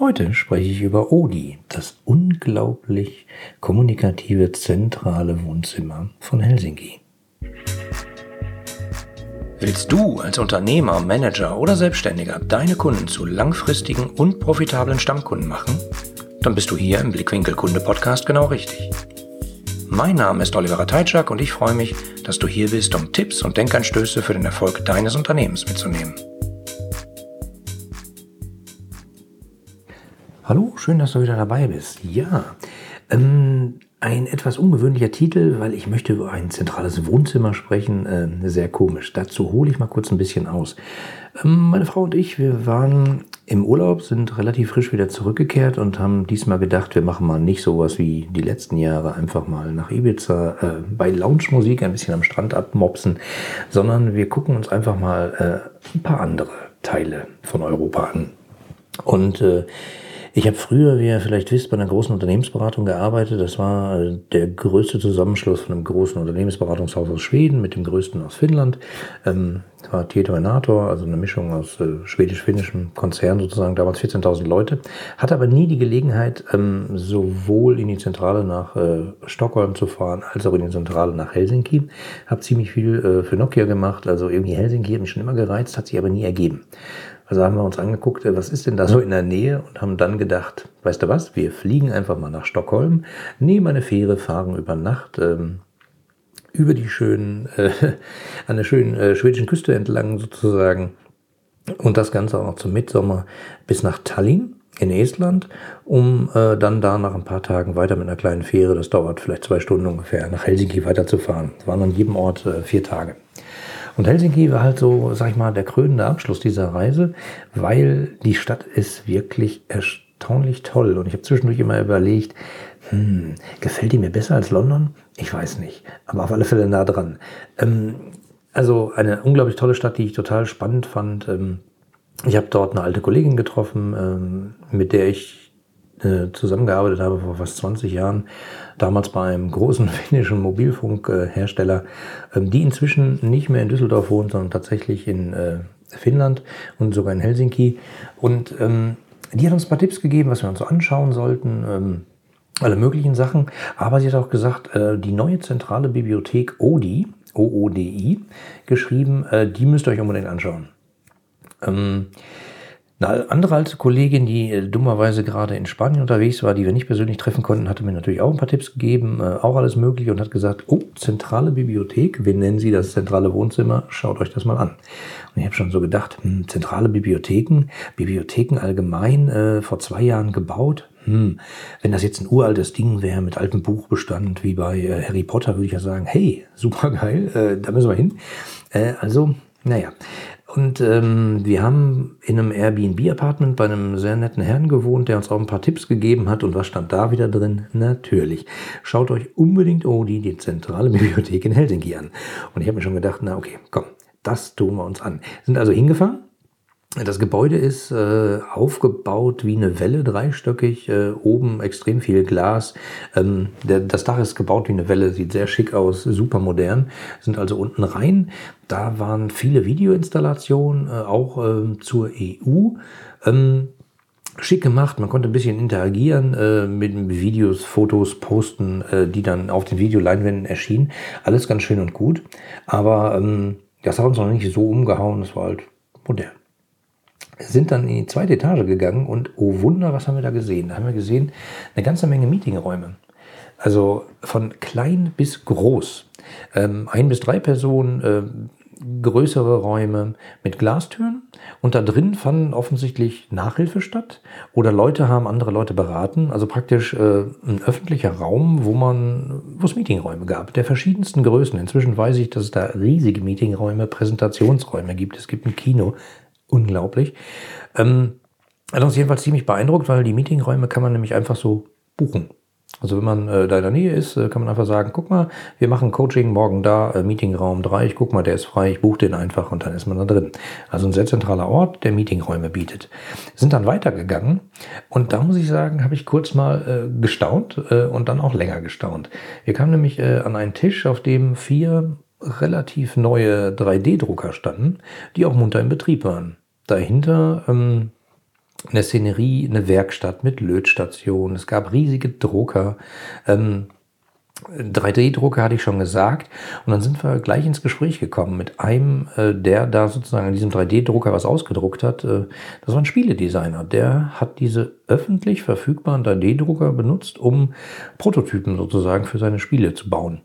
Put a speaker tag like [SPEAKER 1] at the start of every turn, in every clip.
[SPEAKER 1] Heute spreche ich über Odi, das unglaublich kommunikative zentrale Wohnzimmer von Helsinki. Willst du als Unternehmer, Manager oder Selbstständiger deine Kunden zu langfristigen und profitablen Stammkunden machen? Dann bist du hier im Blickwinkel Kunde Podcast genau richtig. Mein Name ist Oliver Teitschak und ich freue mich, dass du hier bist, um Tipps und Denkanstöße für den Erfolg deines Unternehmens mitzunehmen. Hallo, schön, dass du wieder dabei bist. Ja, ähm, ein etwas ungewöhnlicher Titel, weil ich möchte über ein zentrales Wohnzimmer sprechen. Äh, sehr komisch. Dazu hole ich mal kurz ein bisschen aus. Ähm, meine Frau und ich, wir waren im Urlaub, sind relativ frisch wieder zurückgekehrt und haben diesmal gedacht, wir machen mal nicht sowas wie die letzten Jahre, einfach mal nach Ibiza äh, bei Lounge-Musik ein bisschen am Strand abmopsen, sondern wir gucken uns einfach mal äh, ein paar andere Teile von Europa an. Und äh, ich habe früher, wie ihr vielleicht wisst, bei einer großen Unternehmensberatung gearbeitet. Das war äh, der größte Zusammenschluss von einem großen Unternehmensberatungshaus aus Schweden mit dem größten aus Finnland. Ähm, das war Tieto Enator, also eine Mischung aus äh, schwedisch-finnischem Konzern sozusagen, damals 14.000 Leute. Hatte aber nie die Gelegenheit, ähm, sowohl in die Zentrale nach äh, Stockholm zu fahren, als auch in die Zentrale nach Helsinki. Habe ziemlich viel äh, für Nokia gemacht, also irgendwie Helsinki hat mich schon immer gereizt, hat sich aber nie ergeben. Also haben wir uns angeguckt, äh, was ist denn da so in der Nähe und haben dann gedacht, weißt du was, wir fliegen einfach mal nach Stockholm, nehmen eine Fähre, fahren über Nacht ähm, über die schönen, äh, an der schönen äh, schwedischen Küste entlang sozusagen und das Ganze auch noch zum Mitsommer bis nach Tallinn in Estland, um äh, dann da nach ein paar Tagen weiter mit einer kleinen Fähre, das dauert vielleicht zwei Stunden ungefähr, nach Helsinki weiterzufahren. Das waren an jedem Ort äh, vier Tage. Und Helsinki war halt so, sag ich mal, der krönende Abschluss dieser Reise, weil die Stadt ist wirklich erstaunlich toll. Und ich habe zwischendurch immer überlegt, hm, gefällt die mir besser als London? Ich weiß nicht, aber auf alle Fälle nah dran. Ähm, also eine unglaublich tolle Stadt, die ich total spannend fand. Ähm, ich habe dort eine alte Kollegin getroffen, ähm, mit der ich äh, zusammengearbeitet habe vor fast 20 Jahren, damals bei einem großen finnischen Mobilfunkhersteller, ähm, die inzwischen nicht mehr in Düsseldorf wohnt, sondern tatsächlich in äh, Finnland und sogar in Helsinki. Und ähm, die hat uns ein paar Tipps gegeben, was wir uns so anschauen sollten ähm, alle möglichen Sachen. Aber sie hat auch gesagt, äh, die neue zentrale Bibliothek ODI, OODI, geschrieben, die müsst ihr euch unbedingt anschauen. Eine andere alte Kollegin, die äh, dummerweise gerade in Spanien unterwegs war, die wir nicht persönlich treffen konnten, hatte mir natürlich auch ein paar Tipps gegeben, äh, auch alles Mögliche und hat gesagt, oh, zentrale Bibliothek, wir nennen sie das zentrale Wohnzimmer, schaut euch das mal an. Und ich habe schon so gedacht, hm, zentrale Bibliotheken, Bibliotheken allgemein, äh, vor zwei Jahren gebaut, hm, wenn das jetzt ein uraltes Ding wäre mit altem Buchbestand wie bei äh, Harry Potter, würde ich ja sagen, hey, super geil, äh, da müssen wir hin. Äh, also, naja, und ähm, wir haben in einem Airbnb-Apartment bei einem sehr netten Herrn gewohnt, der uns auch ein paar Tipps gegeben hat. Und was stand da wieder drin? Natürlich. Schaut euch unbedingt Odi, die zentrale Bibliothek in Helsinki an. Und ich habe mir schon gedacht, na okay, komm, das tun wir uns an. Sind also hingefahren das Gebäude ist äh, aufgebaut wie eine Welle, dreistöckig, äh, oben extrem viel Glas. Ähm, der, das Dach ist gebaut wie eine Welle, sieht sehr schick aus, super modern. Sind also unten rein. Da waren viele Videoinstallationen, äh, auch ähm, zur EU. Ähm, schick gemacht, man konnte ein bisschen interagieren äh, mit Videos, Fotos posten, äh, die dann auf den Videoleinwänden erschienen. Alles ganz schön und gut, aber ähm, das hat uns noch nicht so umgehauen, das war halt modern sind dann in die zweite Etage gegangen und oh Wunder, was haben wir da gesehen? Da haben wir gesehen eine ganze Menge Meetingräume. Also von klein bis groß. Ähm, ein bis drei Personen, äh, größere Räume mit Glastüren und da drin fanden offensichtlich Nachhilfe statt oder Leute haben andere Leute beraten, also praktisch äh, ein öffentlicher Raum, wo man, wo es Meetingräume gab, der verschiedensten Größen. Inzwischen weiß ich, dass es da riesige Meetingräume, Präsentationsräume gibt. Es gibt ein Kino, unglaublich. Ähm, hat uns jedenfalls ziemlich beeindruckt, weil die Meetingräume kann man nämlich einfach so buchen. Also wenn man äh, da in der Nähe ist, äh, kann man einfach sagen, guck mal, wir machen Coaching morgen da, äh, Meetingraum 3, ich guck mal, der ist frei, ich buche den einfach und dann ist man da drin. Also ein sehr zentraler Ort, der Meetingräume bietet. Sind dann weitergegangen und da muss ich sagen, habe ich kurz mal äh, gestaunt äh, und dann auch länger gestaunt. Wir kamen nämlich äh, an einen Tisch, auf dem vier relativ neue 3D-Drucker standen, die auch munter in Betrieb waren. Dahinter ähm, eine Szenerie, eine Werkstatt mit Lötstation. Es gab riesige Drucker. Ähm, 3D-Drucker hatte ich schon gesagt. Und dann sind wir gleich ins Gespräch gekommen mit einem, äh, der da sozusagen an diesem 3D-Drucker was ausgedruckt hat. Äh, das war ein Spieledesigner. Der hat diese öffentlich verfügbaren 3D-Drucker benutzt, um Prototypen sozusagen für seine Spiele zu bauen.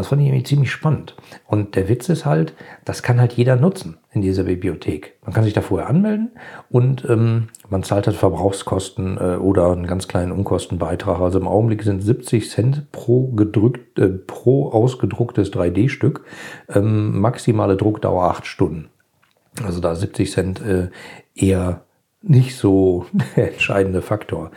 [SPEAKER 1] Das fand ich irgendwie ziemlich spannend. Und der Witz ist halt, das kann halt jeder nutzen in dieser Bibliothek. Man kann sich da vorher anmelden und ähm, man zahlt halt Verbrauchskosten äh, oder einen ganz kleinen Unkostenbeitrag. Also im Augenblick sind 70 Cent pro, gedrückt, äh, pro ausgedrucktes 3D-Stück. Ähm, maximale Druckdauer 8 Stunden. Also da 70 Cent äh, eher nicht so der entscheidende Faktor.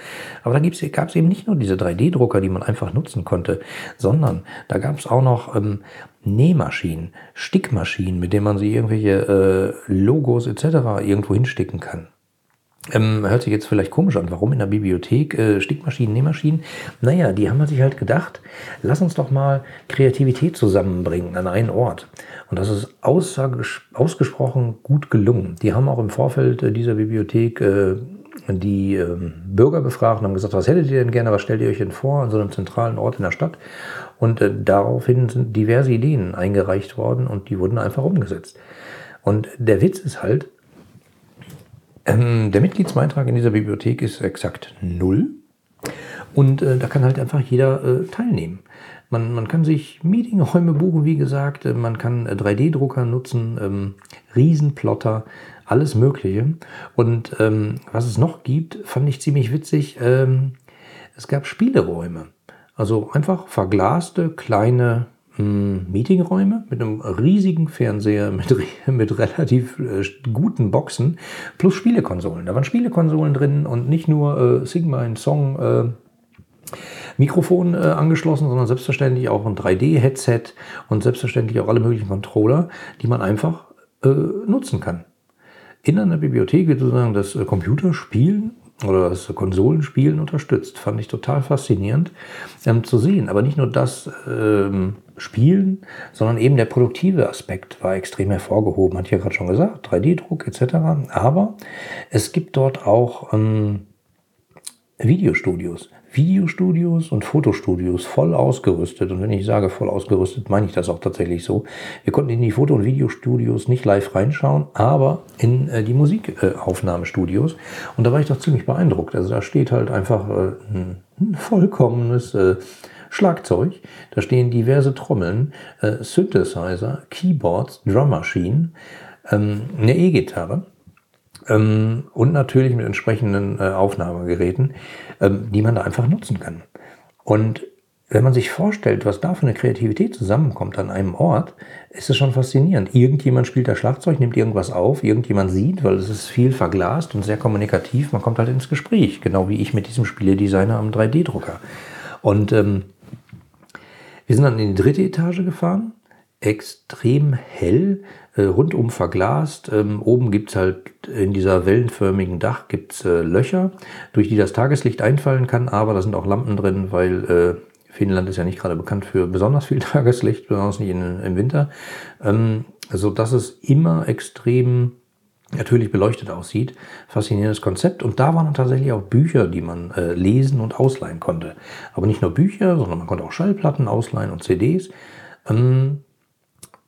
[SPEAKER 1] Aber da gab es eben nicht nur diese 3D-Drucker, die man einfach nutzen konnte, sondern da gab es auch noch ähm, Nähmaschinen, Stickmaschinen, mit denen man sich irgendwelche äh, Logos etc. irgendwo hinsticken kann. Ähm, hört sich jetzt vielleicht komisch an. Warum in der Bibliothek äh, Stickmaschinen, Nähmaschinen? Naja, die haben sich halt gedacht, lass uns doch mal Kreativität zusammenbringen an einen Ort. Und das ist ausgesprochen gut gelungen. Die haben auch im Vorfeld äh, dieser Bibliothek äh, die äh, Bürger befragt und haben gesagt, was hättet ihr denn gerne, was stellt ihr euch denn vor an so einem zentralen Ort in der Stadt? Und äh, daraufhin sind diverse Ideen eingereicht worden und die wurden einfach umgesetzt. Und der Witz ist halt, ähm, der Mitgliedsbeitrag in dieser Bibliothek ist exakt null. Und äh, da kann halt einfach jeder äh, teilnehmen. Man, man kann sich Meetingräume buchen, wie gesagt. Äh, man kann 3D-Drucker äh, nutzen, ähm, Riesenplotter, alles Mögliche. Und ähm, was es noch gibt, fand ich ziemlich witzig. Ähm, es gab Spieleräume. Also einfach verglaste kleine Meetingräume mit einem riesigen Fernseher, mit, mit relativ äh, guten Boxen plus Spielekonsolen. Da waren Spielekonsolen drin und nicht nur äh, Sigma ein Song äh, Mikrofon äh, angeschlossen, sondern selbstverständlich auch ein 3D-Headset und selbstverständlich auch alle möglichen Controller, die man einfach äh, nutzen kann. In einer Bibliothek wird sozusagen das äh, Computerspielen oder das Konsolenspielen unterstützt. Fand ich total faszinierend ähm, zu sehen. Aber nicht nur das ähm, Spielen, sondern eben der produktive Aspekt war extrem hervorgehoben. Hat ja gerade schon gesagt, 3D-Druck etc. Aber es gibt dort auch ähm, Videostudios. Videostudios und Fotostudios voll ausgerüstet. Und wenn ich sage voll ausgerüstet, meine ich das auch tatsächlich so. Wir konnten in die Foto- und Videostudios nicht live reinschauen, aber in äh, die Musikaufnahmestudios. und da war ich doch ziemlich beeindruckt. Also da steht halt einfach äh, ein vollkommenes äh, Schlagzeug. Da stehen diverse Trommeln, äh, Synthesizer, Keyboards, Drummaschinen, ähm, eine E-Gitarre ähm, und natürlich mit entsprechenden äh, Aufnahmegeräten, ähm, die man da einfach nutzen kann. Und wenn man sich vorstellt, was da für eine Kreativität zusammenkommt an einem Ort, ist es schon faszinierend. Irgendjemand spielt da Schlagzeug, nimmt irgendwas auf, irgendjemand sieht, weil es ist viel verglast und sehr kommunikativ. Man kommt halt ins Gespräch, genau wie ich mit diesem Spieledesigner am 3D-Drucker. Und ähm, wir sind dann in die dritte Etage gefahren, extrem hell, äh, rundum verglast. Ähm, oben gibt's halt in dieser wellenförmigen Dach gibt's äh, Löcher, durch die das Tageslicht einfallen kann, aber da sind auch Lampen drin, weil äh, Finnland ist ja nicht gerade bekannt für besonders viel Tageslicht, besonders nicht in, im Winter. Ähm, also dass es immer extrem natürlich beleuchtet aussieht. Faszinierendes Konzept. Und da waren tatsächlich auch Bücher, die man äh, lesen und ausleihen konnte. Aber nicht nur Bücher, sondern man konnte auch Schallplatten ausleihen und CDs. Ähm,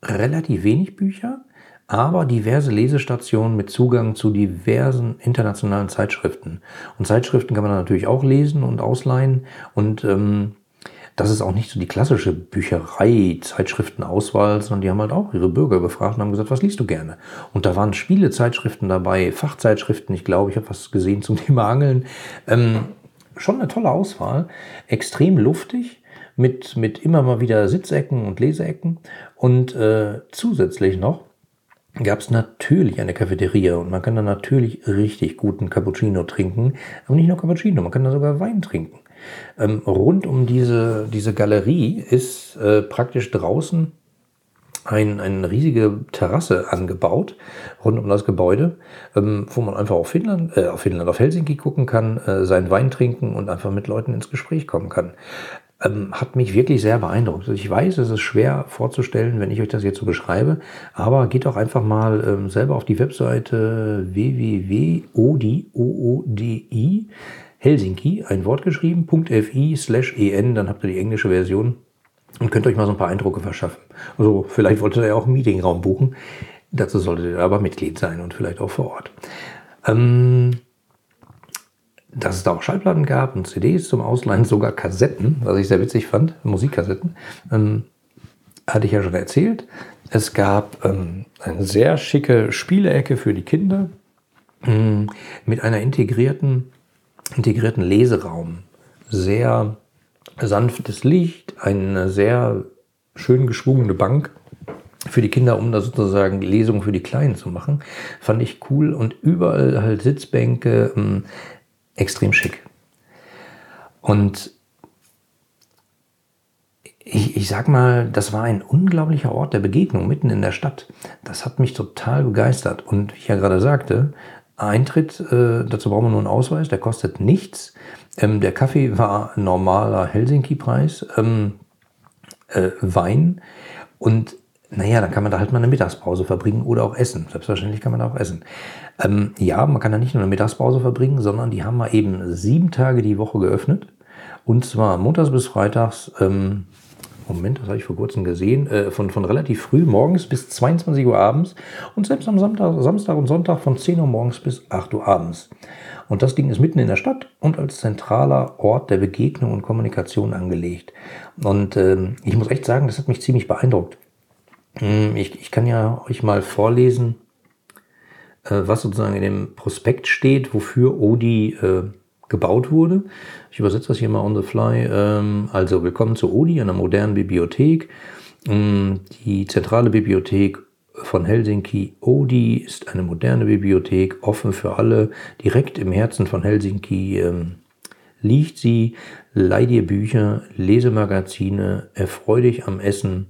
[SPEAKER 1] relativ wenig Bücher, aber diverse Lesestationen mit Zugang zu diversen internationalen Zeitschriften. Und Zeitschriften kann man natürlich auch lesen und ausleihen. Und ähm, das ist auch nicht so die klassische Bücherei, Zeitschriftenauswahl, sondern die haben halt auch ihre Bürger befragt und haben gesagt, was liest du gerne? Und da waren Spielezeitschriften dabei, Fachzeitschriften, ich glaube, ich habe was gesehen zum Thema Angeln. Ähm, schon eine tolle Auswahl, extrem luftig mit, mit immer mal wieder Sitzecken und Leseecken. Und äh, zusätzlich noch gab es natürlich eine Cafeteria und man kann da natürlich richtig guten Cappuccino trinken. Aber nicht nur Cappuccino, man kann da sogar Wein trinken. Ähm, rund um diese, diese Galerie ist äh, praktisch draußen ein, eine riesige Terrasse angebaut rund um das Gebäude, ähm, wo man einfach auf Finnland, äh, auf Finnland, auf Helsinki gucken kann, äh, seinen Wein trinken und einfach mit Leuten ins Gespräch kommen kann. Ähm, hat mich wirklich sehr beeindruckt. Also ich weiß, es ist schwer vorzustellen, wenn ich euch das jetzt so beschreibe, aber geht doch einfach mal ähm, selber auf die Webseite www.odi, Helsinki, ein Wort geschrieben, .fi slash en, dann habt ihr die englische Version und könnt euch mal so ein paar Eindrücke verschaffen. Also vielleicht wolltet ihr ja auch einen Meetingraum buchen. Dazu solltet ihr aber Mitglied sein und vielleicht auch vor Ort. Ähm, dass es da auch Schallplatten gab und CDs zum Ausleihen, sogar Kassetten, was ich sehr witzig fand, Musikkassetten, ähm, hatte ich ja schon erzählt. Es gab ähm, eine sehr schicke Spielecke für die Kinder ähm, mit einer integrierten, integrierten Leseraum. Sehr sanftes Licht, eine sehr schön geschwungene Bank für die Kinder, um da sozusagen Lesungen für die Kleinen zu machen. Fand ich cool und überall halt Sitzbänke, ähm, extrem schick. Und ich, ich sag mal, das war ein unglaublicher Ort der Begegnung mitten in der Stadt. Das hat mich total begeistert. Und wie ich ja gerade sagte, Eintritt, äh, dazu brauchen wir nur einen Ausweis, der kostet nichts. Ähm, der Kaffee war normaler Helsinki-Preis, ähm, äh, Wein und naja, dann kann man da halt mal eine Mittagspause verbringen oder auch essen. Selbstverständlich kann man da auch essen. Ähm, ja, man kann da nicht nur eine Mittagspause verbringen, sondern die haben mal eben sieben Tage die Woche geöffnet. Und zwar montags bis freitags, ähm, Moment, das habe ich vor kurzem gesehen, äh, von, von relativ früh morgens bis 22 Uhr abends und selbst am Samstag, Samstag und Sonntag von 10 Uhr morgens bis 8 Uhr abends. Und das Ding ist mitten in der Stadt und als zentraler Ort der Begegnung und Kommunikation angelegt. Und ähm, ich muss echt sagen, das hat mich ziemlich beeindruckt. Hm, ich, ich kann ja euch mal vorlesen, äh, was sozusagen in dem Prospekt steht, wofür Odi äh, gebaut wurde. Ich übersetze das hier mal on the fly. Ähm, also willkommen zu Odi, einer modernen Bibliothek. Ähm, die zentrale Bibliothek von Helsinki. Odi ist eine moderne Bibliothek, offen für alle. Direkt im Herzen von Helsinki ähm, liegt sie. Leih dir Bücher, Lesemagazine, erfreu dich am Essen,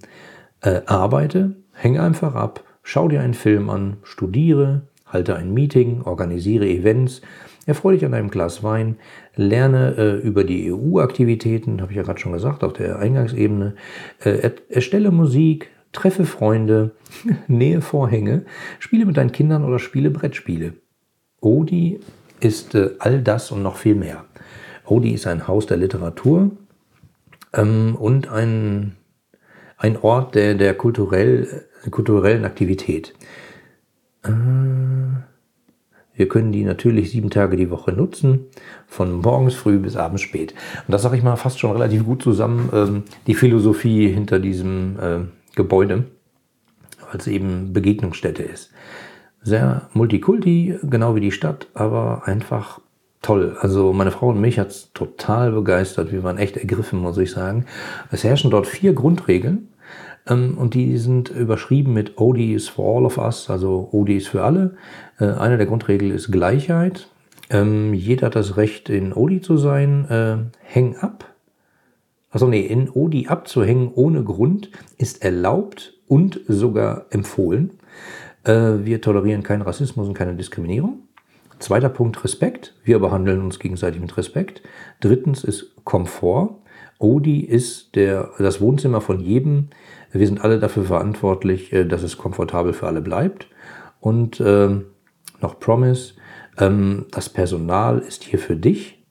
[SPEAKER 1] äh, arbeite, häng einfach ab, schau dir einen Film an, studiere, halte ein Meeting, organisiere Events, erfreu dich an einem Glas Wein, lerne äh, über die EU-Aktivitäten, habe ich ja gerade schon gesagt, auf der Eingangsebene, äh, erstelle Musik, treffe Freunde, nähe Vorhänge, spiele mit deinen Kindern oder spiele Brettspiele. Odi ist äh, all das und noch viel mehr. Odi ist ein Haus der Literatur ähm, und ein, ein Ort der, der kulturell, kulturellen Aktivität. Äh, wir können die natürlich sieben Tage die Woche nutzen, von morgens früh bis abends spät. Und das sage ich mal fast schon relativ gut zusammen, ähm, die Philosophie hinter diesem äh, Gebäude, weil es eben Begegnungsstätte ist. Sehr multikulti, genau wie die Stadt, aber einfach toll. Also meine Frau und mich hat es total begeistert. Wir waren echt ergriffen, muss ich sagen. Es herrschen dort vier Grundregeln. Ähm, und die sind überschrieben mit OD is for all of us, also OD ist für alle. Äh, eine der Grundregeln ist Gleichheit. Ähm, jeder hat das Recht, in ODI zu sein. Äh, häng ab. Also nee, in ODI abzuhängen ohne Grund ist erlaubt und sogar empfohlen. Äh, wir tolerieren keinen Rassismus und keine Diskriminierung. Zweiter Punkt Respekt. Wir behandeln uns gegenseitig mit Respekt. Drittens ist Komfort. ODI ist der, das Wohnzimmer von jedem, wir sind alle dafür verantwortlich, äh, dass es komfortabel für alle bleibt. Und ähm, noch Promise, ähm, das Personal ist hier für dich.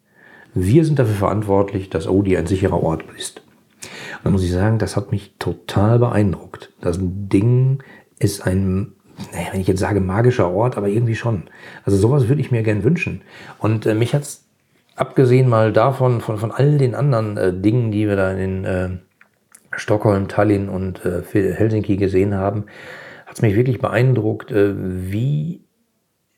[SPEAKER 1] Wir sind dafür verantwortlich, dass Odi ein sicherer Ort ist. Und da muss ich sagen, das hat mich total beeindruckt. Das Ding ist ein, naja, wenn ich jetzt sage magischer Ort, aber irgendwie schon. Also sowas würde ich mir gern wünschen. Und äh, mich hat's abgesehen mal davon, von, von all den anderen äh, Dingen, die wir da in äh, Stockholm, Tallinn und äh, Helsinki gesehen haben, hat es mich wirklich beeindruckt, äh, wie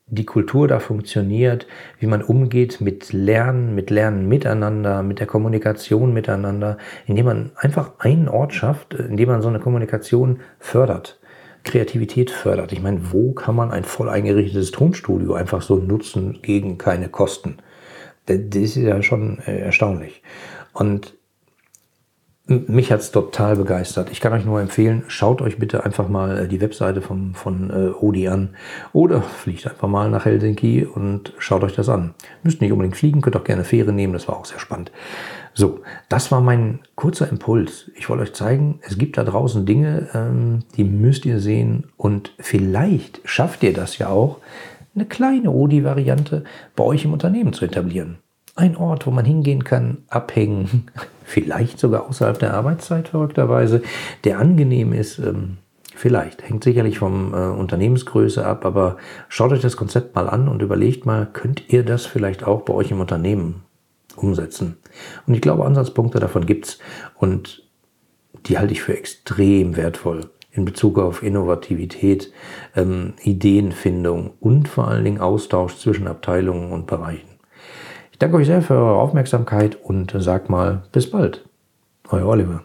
[SPEAKER 1] die Kultur da funktioniert, wie man umgeht mit Lernen, mit Lernen miteinander, mit der Kommunikation miteinander, indem man einfach einen Ort schafft, äh, indem man so eine Kommunikation fördert. Kreativität fördert. Ich meine, wo kann man ein voll eingerichtetes Tonstudio einfach so nutzen gegen keine Kosten? Das ist ja schon erstaunlich. Und mich hat es total begeistert. Ich kann euch nur empfehlen, schaut euch bitte einfach mal äh, die Webseite vom, von äh, Odi an oder fliegt einfach mal nach Helsinki und schaut euch das an. Müsst nicht unbedingt fliegen, könnt auch gerne Fähre nehmen, das war auch sehr spannend. So, das war mein kurzer Impuls. Ich wollte euch zeigen, es gibt da draußen Dinge, ähm, die müsst ihr sehen und vielleicht schafft ihr das ja auch, eine kleine Odi-Variante bei euch im Unternehmen zu etablieren. Ein Ort, wo man hingehen kann, abhängen, vielleicht sogar außerhalb der Arbeitszeit verrückterweise, der angenehm ist. Ähm, vielleicht, hängt sicherlich vom äh, Unternehmensgröße ab, aber schaut euch das Konzept mal an und überlegt mal, könnt ihr das vielleicht auch bei euch im Unternehmen umsetzen? Und ich glaube, Ansatzpunkte davon gibt's und die halte ich für extrem wertvoll in Bezug auf Innovativität, ähm, Ideenfindung und vor allen Dingen Austausch zwischen Abteilungen und Bereichen. Ich danke euch sehr für eure Aufmerksamkeit und sag mal bis bald. Euer Oliver.